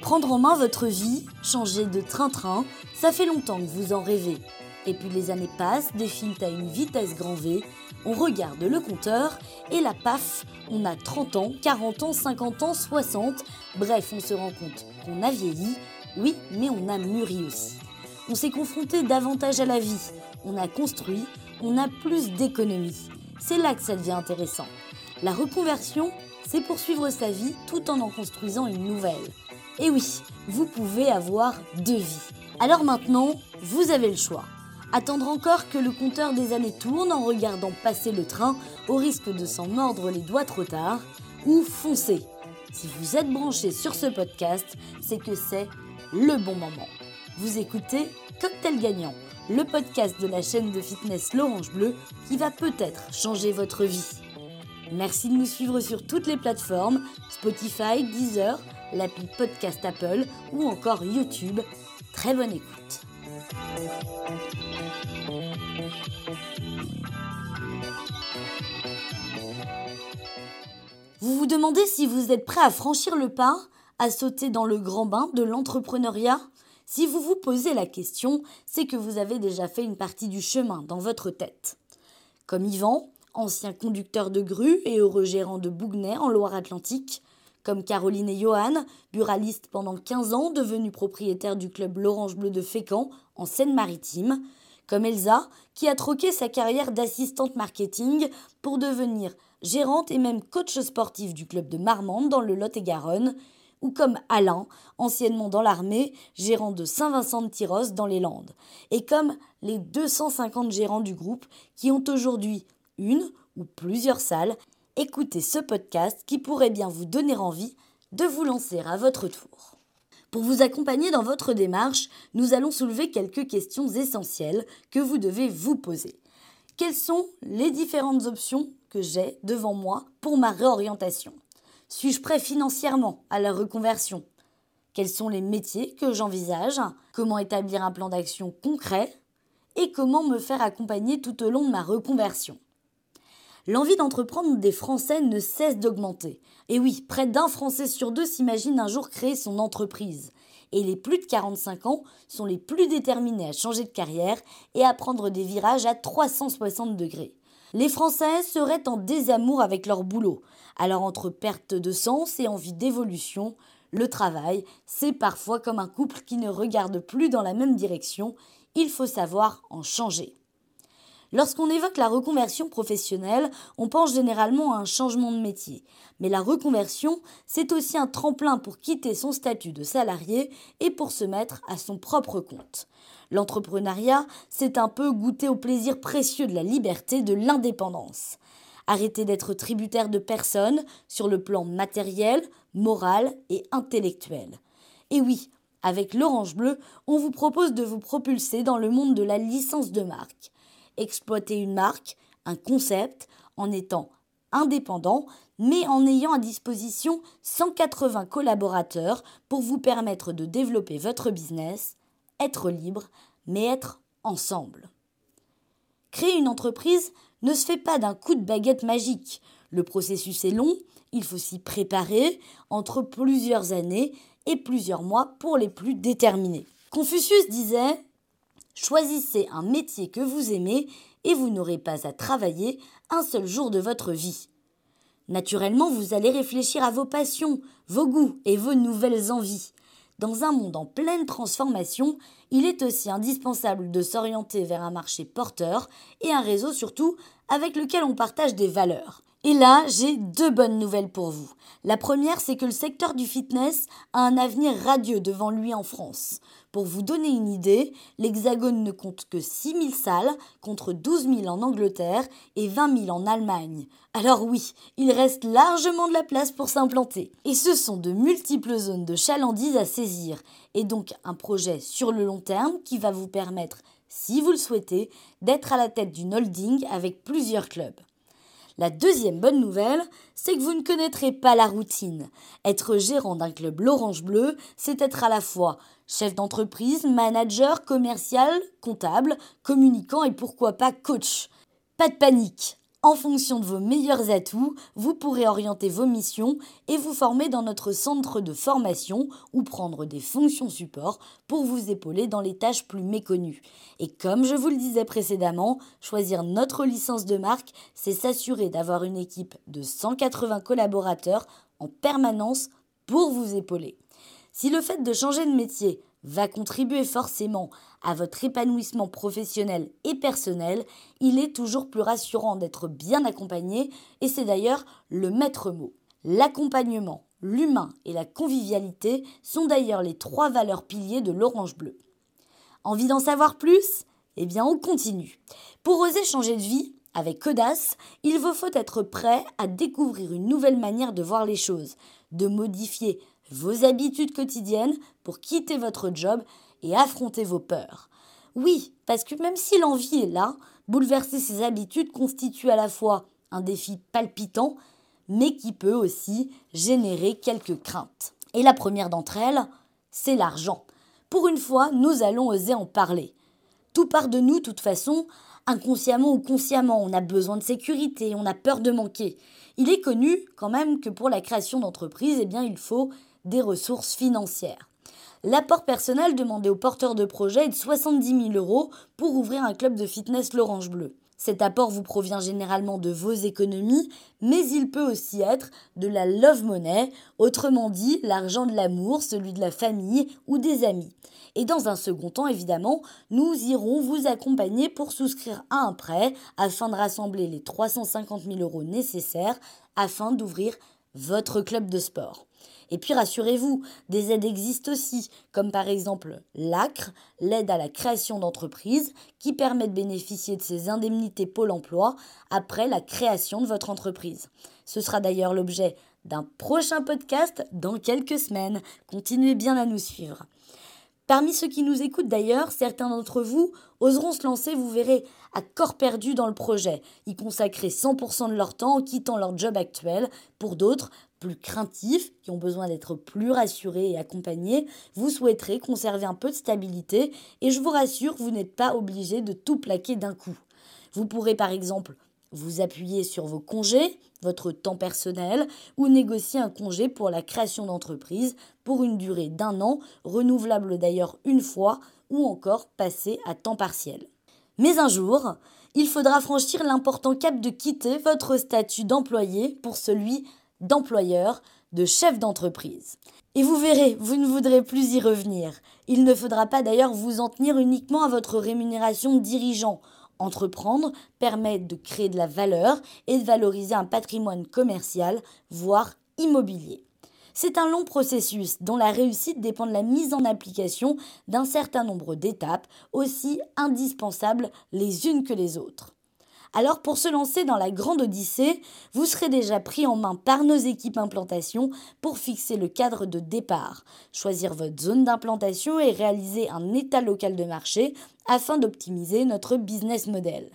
Prendre en main votre vie, changer de train-train, ça fait longtemps que vous en rêvez. Et puis les années passent, défilent à une vitesse grand V, on regarde le compteur et la paf, on a 30 ans, 40 ans, 50 ans, 60, bref, on se rend compte qu'on a vieilli, oui, mais on a mûri aussi. On s'est confronté davantage à la vie, on a construit, on a plus d'économies. C'est là que ça devient intéressant. La reconversion, c'est poursuivre sa vie tout en en construisant une nouvelle. Et oui, vous pouvez avoir deux vies. Alors maintenant, vous avez le choix. Attendre encore que le compteur des années tourne en regardant passer le train au risque de s'en mordre les doigts trop tard, ou foncer. Si vous êtes branché sur ce podcast, c'est que c'est le bon moment. Vous écoutez Cocktail Gagnant, le podcast de la chaîne de fitness L'Orange Bleu qui va peut-être changer votre vie. Merci de nous suivre sur toutes les plateformes, Spotify, Deezer, l'appli Podcast Apple ou encore YouTube. Très bonne écoute. Vous vous demandez si vous êtes prêt à franchir le pas, à sauter dans le grand bain de l'entrepreneuriat? Si vous vous posez la question, c'est que vous avez déjà fait une partie du chemin dans votre tête. Comme Yvan, ancien conducteur de grue et heureux gérant de Bougnay en Loire-Atlantique, comme Caroline et Johan, buralistes pendant 15 ans, devenus propriétaires du club L'Orange Bleu de Fécamp en Seine-Maritime, comme Elsa, qui a troqué sa carrière d'assistante marketing pour devenir gérante et même coach sportif du club de Marmande dans le Lot-et-Garonne, ou comme Alain, anciennement dans l'armée, gérant de Saint-Vincent de Tyros dans les Landes, et comme les 250 gérants du groupe qui ont aujourd'hui une ou plusieurs salles écoutez ce podcast qui pourrait bien vous donner envie de vous lancer à votre tour. Pour vous accompagner dans votre démarche, nous allons soulever quelques questions essentielles que vous devez vous poser. Quelles sont les différentes options que j'ai devant moi pour ma réorientation? Suis-je prêt financièrement à la reconversion? Quels sont les métiers que j'envisage? Comment établir un plan d'action concret? Et comment me faire accompagner tout au long de ma reconversion? L'envie d'entreprendre des Français ne cesse d'augmenter. Et oui, près d'un Français sur deux s'imagine un jour créer son entreprise. Et les plus de 45 ans sont les plus déterminés à changer de carrière et à prendre des virages à 360 degrés. Les Français seraient en désamour avec leur boulot. Alors entre perte de sens et envie d'évolution, le travail, c'est parfois comme un couple qui ne regarde plus dans la même direction. Il faut savoir en changer. Lorsqu'on évoque la reconversion professionnelle, on pense généralement à un changement de métier. Mais la reconversion, c'est aussi un tremplin pour quitter son statut de salarié et pour se mettre à son propre compte. L'entrepreneuriat, c'est un peu goûter au plaisir précieux de la liberté, de l'indépendance. Arrêter d'être tributaire de personnes sur le plan matériel, moral et intellectuel. Et oui, avec l'Orange Bleu, on vous propose de vous propulser dans le monde de la licence de marque exploiter une marque, un concept, en étant indépendant, mais en ayant à disposition 180 collaborateurs pour vous permettre de développer votre business, être libre, mais être ensemble. Créer une entreprise ne se fait pas d'un coup de baguette magique. Le processus est long, il faut s'y préparer entre plusieurs années et plusieurs mois pour les plus déterminés. Confucius disait Choisissez un métier que vous aimez et vous n'aurez pas à travailler un seul jour de votre vie. Naturellement, vous allez réfléchir à vos passions, vos goûts et vos nouvelles envies. Dans un monde en pleine transformation, il est aussi indispensable de s'orienter vers un marché porteur et un réseau surtout avec lequel on partage des valeurs. Et là, j'ai deux bonnes nouvelles pour vous. La première, c'est que le secteur du fitness a un avenir radieux devant lui en France. Pour vous donner une idée, l'Hexagone ne compte que 6 000 salles contre 12 000 en Angleterre et 20 000 en Allemagne. Alors oui, il reste largement de la place pour s'implanter. Et ce sont de multiples zones de chalandise à saisir, et donc un projet sur le long terme qui va vous permettre, si vous le souhaitez, d'être à la tête d'une holding avec plusieurs clubs. La deuxième bonne nouvelle, c'est que vous ne connaîtrez pas la routine. Être gérant d'un club l'Orange Bleu, c'est être à la fois chef d'entreprise, manager, commercial, comptable, communicant et pourquoi pas coach. Pas de panique. En fonction de vos meilleurs atouts, vous pourrez orienter vos missions et vous former dans notre centre de formation ou prendre des fonctions support pour vous épauler dans les tâches plus méconnues. Et comme je vous le disais précédemment, choisir notre licence de marque, c'est s'assurer d'avoir une équipe de 180 collaborateurs en permanence pour vous épauler. Si le fait de changer de métier va contribuer forcément à votre épanouissement professionnel et personnel, il est toujours plus rassurant d'être bien accompagné et c'est d'ailleurs le maître mot. L'accompagnement, l'humain et la convivialité sont d'ailleurs les trois valeurs piliers de l'Orange Bleu. Envie d'en savoir plus? Eh bien on continue. Pour oser changer de vie, avec audace, il vous faut être prêt à découvrir une nouvelle manière de voir les choses, de modifier vos habitudes quotidiennes pour quitter votre job et affronter vos peurs. Oui, parce que même si l'envie est là, bouleverser ses habitudes constitue à la fois un défi palpitant, mais qui peut aussi générer quelques craintes. Et la première d'entre elles, c'est l'argent. Pour une fois, nous allons oser en parler. Tout part de nous, de toute façon, inconsciemment ou consciemment. On a besoin de sécurité, on a peur de manquer. Il est connu quand même que pour la création d'entreprise, eh bien, il faut des ressources financières. L'apport personnel demandé aux porteurs de projet est de 70 000 euros pour ouvrir un club de fitness l'Orange Bleu. Cet apport vous provient généralement de vos économies, mais il peut aussi être de la love money, autrement dit l'argent de l'amour, celui de la famille ou des amis. Et dans un second temps, évidemment, nous irons vous accompagner pour souscrire à un prêt afin de rassembler les 350 000 euros nécessaires afin d'ouvrir votre club de sport. Et puis rassurez-vous, des aides existent aussi, comme par exemple l'ACRE, l'aide à la création d'entreprise, qui permet de bénéficier de ces indemnités Pôle emploi après la création de votre entreprise. Ce sera d'ailleurs l'objet d'un prochain podcast dans quelques semaines. Continuez bien à nous suivre. Parmi ceux qui nous écoutent d'ailleurs, certains d'entre vous oseront se lancer, vous verrez, à corps perdu dans le projet, y consacrer 100% de leur temps en quittant leur job actuel. Pour d'autres, plus craintifs, qui ont besoin d'être plus rassurés et accompagnés, vous souhaiterez conserver un peu de stabilité et je vous rassure, vous n'êtes pas obligé de tout plaquer d'un coup. Vous pourrez par exemple vous appuyer sur vos congés, votre temps personnel, ou négocier un congé pour la création d'entreprise pour une durée d'un an, renouvelable d'ailleurs une fois, ou encore passer à temps partiel. Mais un jour, il faudra franchir l'important cap de quitter votre statut d'employé pour celui d'employeur, de chef d'entreprise. Et vous verrez, vous ne voudrez plus y revenir. Il ne faudra pas d'ailleurs vous en tenir uniquement à votre rémunération de dirigeant. Entreprendre permet de créer de la valeur et de valoriser un patrimoine commercial, voire immobilier. C'est un long processus dont la réussite dépend de la mise en application d'un certain nombre d'étapes, aussi indispensables les unes que les autres. Alors pour se lancer dans la grande odyssée, vous serez déjà pris en main par nos équipes implantation pour fixer le cadre de départ, choisir votre zone d'implantation et réaliser un état local de marché afin d'optimiser notre business model.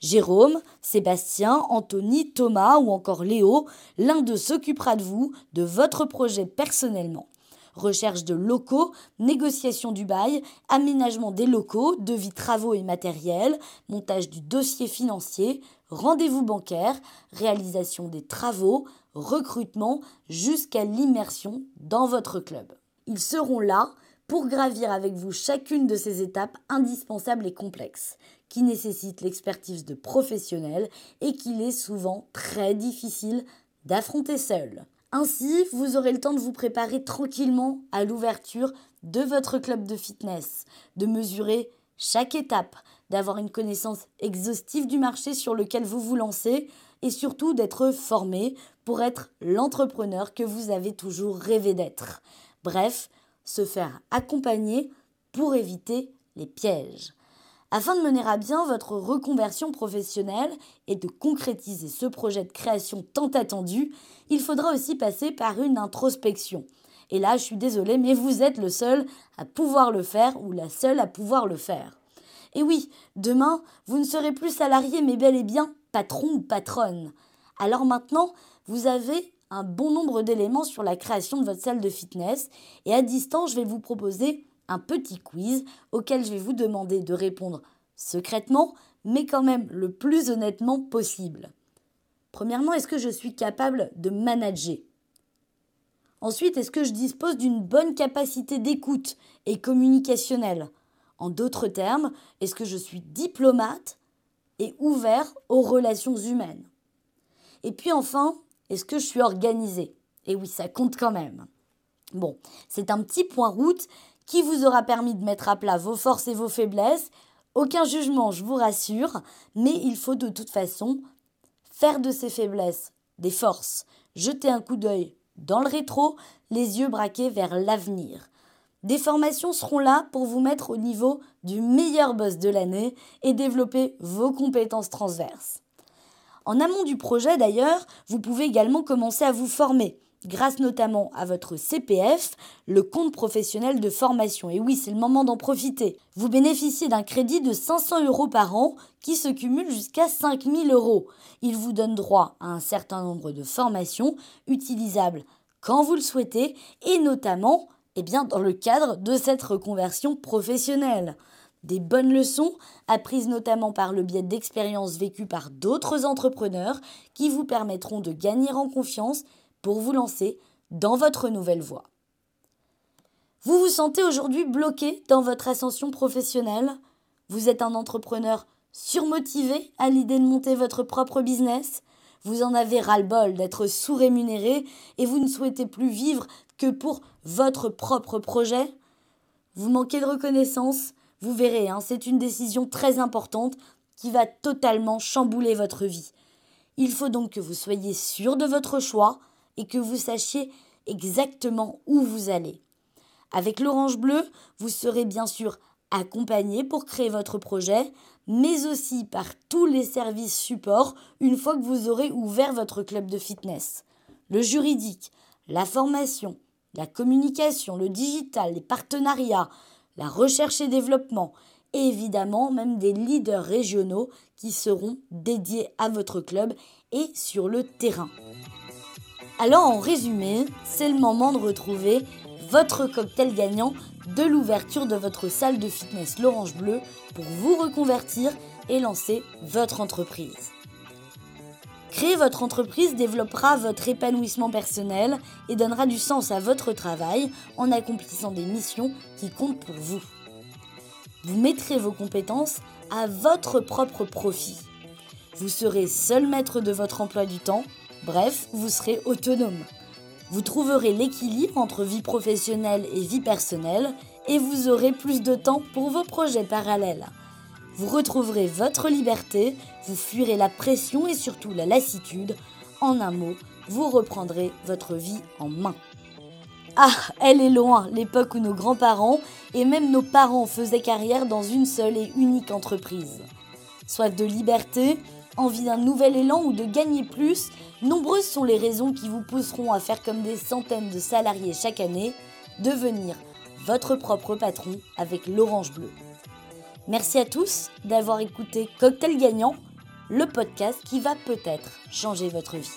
Jérôme, Sébastien, Anthony, Thomas ou encore Léo, l'un d'eux s'occupera de vous, de votre projet personnellement recherche de locaux, négociation du bail, aménagement des locaux, devis travaux et matériels, montage du dossier financier, rendez-vous bancaire, réalisation des travaux, recrutement jusqu'à l'immersion dans votre club. Ils seront là pour gravir avec vous chacune de ces étapes indispensables et complexes, qui nécessitent l'expertise de professionnels et qu'il est souvent très difficile d'affronter seul. Ainsi, vous aurez le temps de vous préparer tranquillement à l'ouverture de votre club de fitness, de mesurer chaque étape, d'avoir une connaissance exhaustive du marché sur lequel vous vous lancez et surtout d'être formé pour être l'entrepreneur que vous avez toujours rêvé d'être. Bref, se faire accompagner pour éviter les pièges. Afin de mener à bien votre reconversion professionnelle et de concrétiser ce projet de création tant attendu, il faudra aussi passer par une introspection. Et là, je suis désolée, mais vous êtes le seul à pouvoir le faire ou la seule à pouvoir le faire. Et oui, demain, vous ne serez plus salarié, mais bel et bien patron ou patronne. Alors maintenant, vous avez un bon nombre d'éléments sur la création de votre salle de fitness et à distance, je vais vous proposer un petit quiz auquel je vais vous demander de répondre secrètement, mais quand même le plus honnêtement possible. Premièrement, est-ce que je suis capable de manager? Ensuite, est-ce que je dispose d'une bonne capacité d'écoute et communicationnelle? En d'autres termes, est-ce que je suis diplomate et ouvert aux relations humaines? Et puis enfin, est-ce que je suis organisé? Et oui, ça compte quand même. Bon, c'est un petit point route qui vous aura permis de mettre à plat vos forces et vos faiblesses. Aucun jugement, je vous rassure, mais il faut de toute façon faire de ces faiblesses des forces, jeter un coup d'œil dans le rétro, les yeux braqués vers l'avenir. Des formations seront là pour vous mettre au niveau du meilleur boss de l'année et développer vos compétences transverses. En amont du projet d'ailleurs, vous pouvez également commencer à vous former grâce notamment à votre CPF, le compte professionnel de formation. Et oui, c'est le moment d'en profiter. Vous bénéficiez d'un crédit de 500 euros par an qui se cumule jusqu'à 5000 euros. Il vous donne droit à un certain nombre de formations utilisables quand vous le souhaitez et notamment eh dans le cadre de cette reconversion professionnelle. Des bonnes leçons apprises notamment par le biais d'expériences vécues par d'autres entrepreneurs qui vous permettront de gagner en confiance pour vous lancer dans votre nouvelle voie. Vous vous sentez aujourd'hui bloqué dans votre ascension professionnelle. Vous êtes un entrepreneur surmotivé à l'idée de monter votre propre business. Vous en avez ras-le-bol d'être sous-rémunéré et vous ne souhaitez plus vivre que pour votre propre projet. Vous manquez de reconnaissance. Vous verrez, hein, c'est une décision très importante qui va totalement chambouler votre vie. Il faut donc que vous soyez sûr de votre choix, et que vous sachiez exactement où vous allez. Avec l'Orange Bleu, vous serez bien sûr accompagné pour créer votre projet, mais aussi par tous les services supports une fois que vous aurez ouvert votre club de fitness. Le juridique, la formation, la communication, le digital, les partenariats, la recherche et développement, et évidemment même des leaders régionaux qui seront dédiés à votre club et sur le terrain. Alors en résumé, c'est le moment de retrouver votre cocktail gagnant de l'ouverture de votre salle de fitness l'Orange Bleu pour vous reconvertir et lancer votre entreprise. Créer votre entreprise développera votre épanouissement personnel et donnera du sens à votre travail en accomplissant des missions qui comptent pour vous. Vous mettrez vos compétences à votre propre profit. Vous serez seul maître de votre emploi du temps Bref, vous serez autonome. Vous trouverez l'équilibre entre vie professionnelle et vie personnelle et vous aurez plus de temps pour vos projets parallèles. Vous retrouverez votre liberté, vous fuirez la pression et surtout la lassitude. En un mot, vous reprendrez votre vie en main. Ah, elle est loin, l'époque où nos grands-parents et même nos parents faisaient carrière dans une seule et unique entreprise. Soif de liberté, envie d'un nouvel élan ou de gagner plus, nombreuses sont les raisons qui vous pousseront à faire comme des centaines de salariés chaque année, devenir votre propre patron avec l'Orange Bleu. Merci à tous d'avoir écouté Cocktail Gagnant, le podcast qui va peut-être changer votre vie.